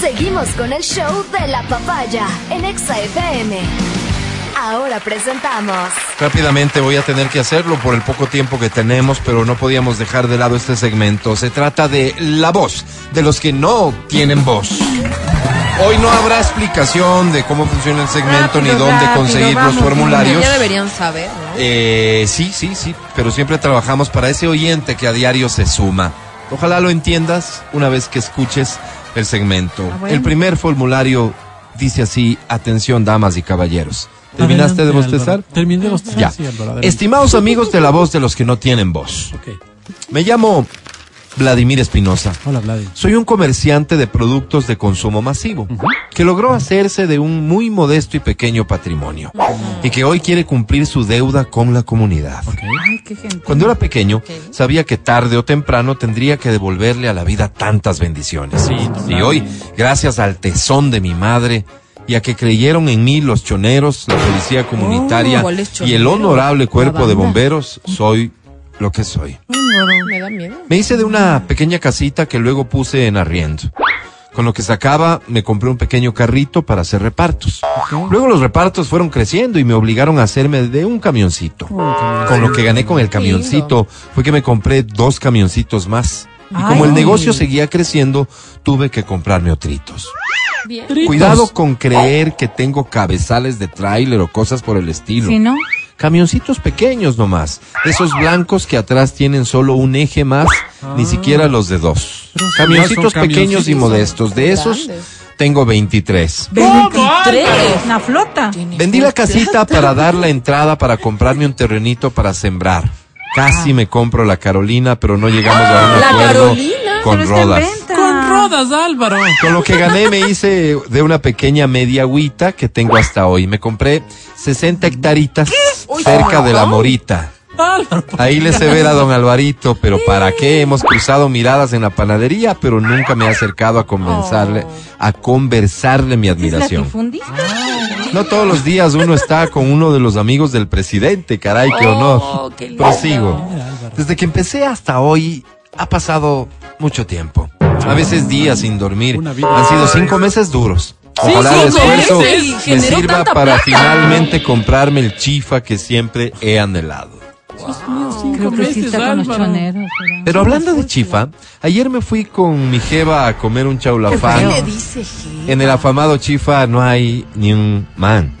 Seguimos con el show de la papaya en Exa FM. Ahora presentamos. Rápidamente voy a tener que hacerlo por el poco tiempo que tenemos, pero no podíamos dejar de lado este segmento. Se trata de la voz de los que no tienen voz. Hoy no habrá explicación de cómo funciona el segmento ni dónde rápido, conseguir vamos, los formularios. Ya deberían saber, ¿no? Eh, sí, sí, sí, pero siempre trabajamos para ese oyente que a diario se suma. Ojalá lo entiendas una vez que escuches el segmento. Ah, bueno. El primer formulario dice así, atención damas y caballeros. ¿Terminaste de bostezar? Terminé de bostezar, Ya. sí. Estimados amigos de la voz de los que no tienen voz. Me llamo Vladimir Espinosa. Hola, Vladi. Soy un comerciante de productos de consumo masivo que logró hacerse de un muy modesto y pequeño patrimonio y que hoy quiere cumplir su deuda con la comunidad. Ay, qué gente. Cuando era pequeño, sabía que tarde o temprano tendría que devolverle a la vida tantas bendiciones. Sí, y hoy, gracias al tesón de mi madre y a que creyeron en mí los choneros, la policía comunitaria ¿cuáles y el honorable cuerpo de bomberos, soy lo que soy. Me da miedo. Me hice de una pequeña casita que luego puse en arriendo. Con lo que sacaba, me compré un pequeño carrito para hacer repartos. Luego los repartos fueron creciendo y me obligaron a hacerme de un camioncito. Con lo que gané con el camioncito fue que me compré dos camioncitos más. Y como el negocio seguía creciendo, tuve que comprarme otritos. Bien. Cuidado con creer que tengo cabezales de tráiler o cosas por el estilo. Si no, Camioncitos pequeños nomás. Esos blancos que atrás tienen solo un eje más, ni siquiera los de dos. Camioncitos pequeños y modestos. De esos tengo 23. 23. una flota. Vendí la casita para dar la entrada para comprarme un terrenito para sembrar. Casi me compro la Carolina, pero no llegamos a un La acuerdo Carolina, con rodas. Con rodas, Álvaro. Con lo que gané me hice de una pequeña media agüita que tengo hasta hoy. Me compré 60 hectaritas cerca de la Morita. Álvaro. Ahí le se ver a don Alvarito, pero ¿para qué? Hemos cruzado miradas en la panadería, pero nunca me he acercado a conversarle, a conversarle mi ¿Es admiración. No todos los días uno está con uno de los amigos del presidente, caray, qué honor. Oh. Prosigo. Desde que empecé hasta hoy ha pasado mucho tiempo. A veces días sin dormir. Han sido cinco meses duros. Sí, Ojalá el cinco esfuerzo meses. Me sirva para plata. finalmente comprarme el chifa que siempre he anhelado. Creo que sí está con los choneros. ¿verdad? Pero hablando de chifa, ayer me fui con mi jeva a comer un ¿Qué chaulafán. le dice, G? En el afamado chifa no hay ni un man.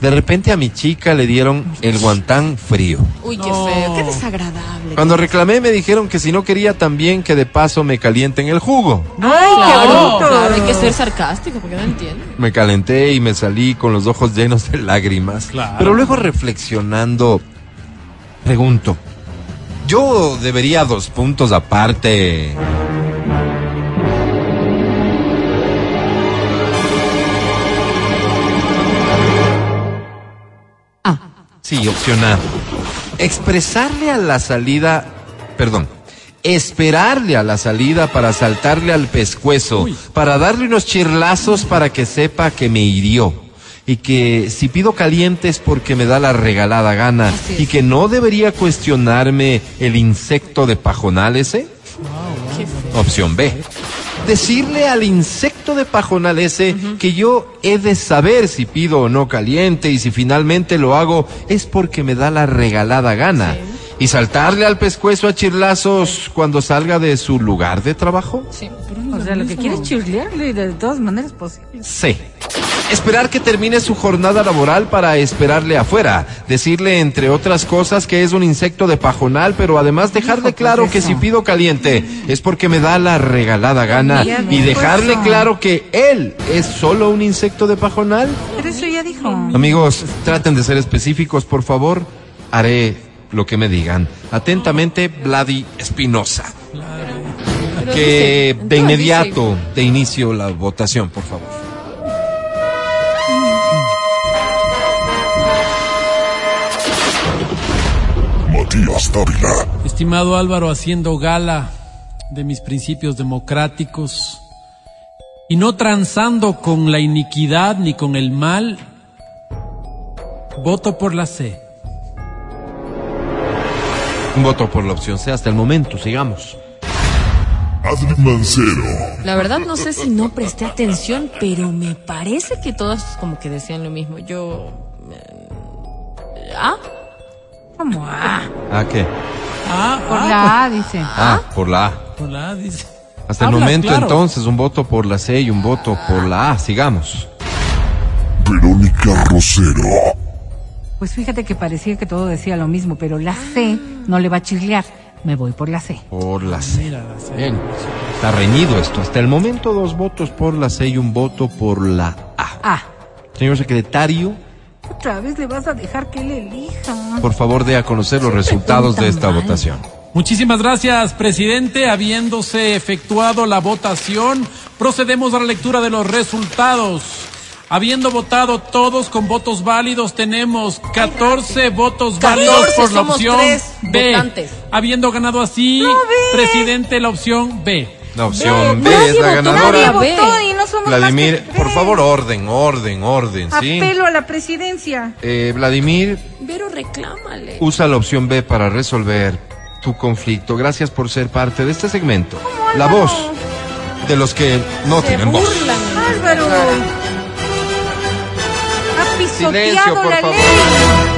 De repente a mi chica le dieron el guantán frío. Uy, qué No. feo, qué desagradable. Cuando reclamé me dijeron que si no quería también que de paso me calienten el jugo. ¡Ay, Claro, qué bonito! claro, hay que ser sarcástico porque no entiendo. Me calenté y me salí con los ojos llenos de lágrimas. Claro. Pero luego reflexionando, pregunto, ¿yo debería dos puntos aparte? Sí, opción A. Expresarle a la salida, perdón, esperarle a la salida para saltarle al pescuezo, Uy. para darle unos chirlazos para que sepa que me hirió. Y que si pido caliente es porque me da la regalada gana. Y que no debería cuestionarme el insecto de pajonal ese. Qué feo. Opción B. Decirle al insecto de pajonal ese que yo he de saber si pido o no caliente y si finalmente lo hago es porque me da la regalada gana. Y saltarle al pescuezo a chirlazos cuando salga de su lugar de trabajo. Sí. O sea, lo que quieres chirlearle de todas maneras posibles. C. Esperar que termine su jornada laboral para esperarle afuera. Decirle, entre otras cosas, que es un insecto de pajonal, pero además dejarle pues claro que eso. si pido caliente es porque me da la regalada gana. Y dejarle claro que él es solo un insecto de pajonal. Pero eso ya dijo. Amigos, traten de ser específicos, por favor. Haré lo que me digan. Atentamente, Vladi Espinosa. Que de inmediato de inicio la votación, por favor. Dávila. Estimado Álvaro, haciendo gala de mis principios democráticos y no transando con la iniquidad ni con el mal, voto por la C. Un voto por la opción C hasta el momento, sigamos. Adri Mancero, La verdad no sé si no presté atención, pero me parece que todos como que decían lo mismo. Yo... eh, ¿Ah? ¿Cómo? Ah, ¿Ah, qué? Ah, por ah, la A, dice. Ah, por la A. por la A, dice. Hasta el momento claro. entonces un voto por la C y un voto por la A. Sigamos. Verónica Rosero, Pues fíjate que parecía que todo decía lo mismo, pero la C no le va a chirlear. Me voy por la C. Por la C. Mira, la C. Bien. Está reñido esto. Hasta el momento dos votos por la C y un voto por la A. Ah, Señor secretario, otra vez le vas a dejar que él elija. por favor dé a conocer los resultados de esta mal. votación. Muchísimas gracias, presidente. Habiéndose efectuado la votación, procedemos a la lectura de los resultados. Habiendo votado todos con votos válidos, tenemos 14 votos válidos 14 por la opción B. votantes. Habiendo ganado así, presidente, la opción B. La opción B nadie es la ganadora. nadie votó Vladimir, que por favor, orden, orden, orden, ¿sí? Apelo a la presidencia. Eh, Vladimir, Pero reclámale. usa la opción B para resolver tu conflicto. Gracias por ser parte de este segmento. La voz de los que no Se tienen voz. burlan. Álvaro. Ha Silencio, pisoteado por la favor. ley.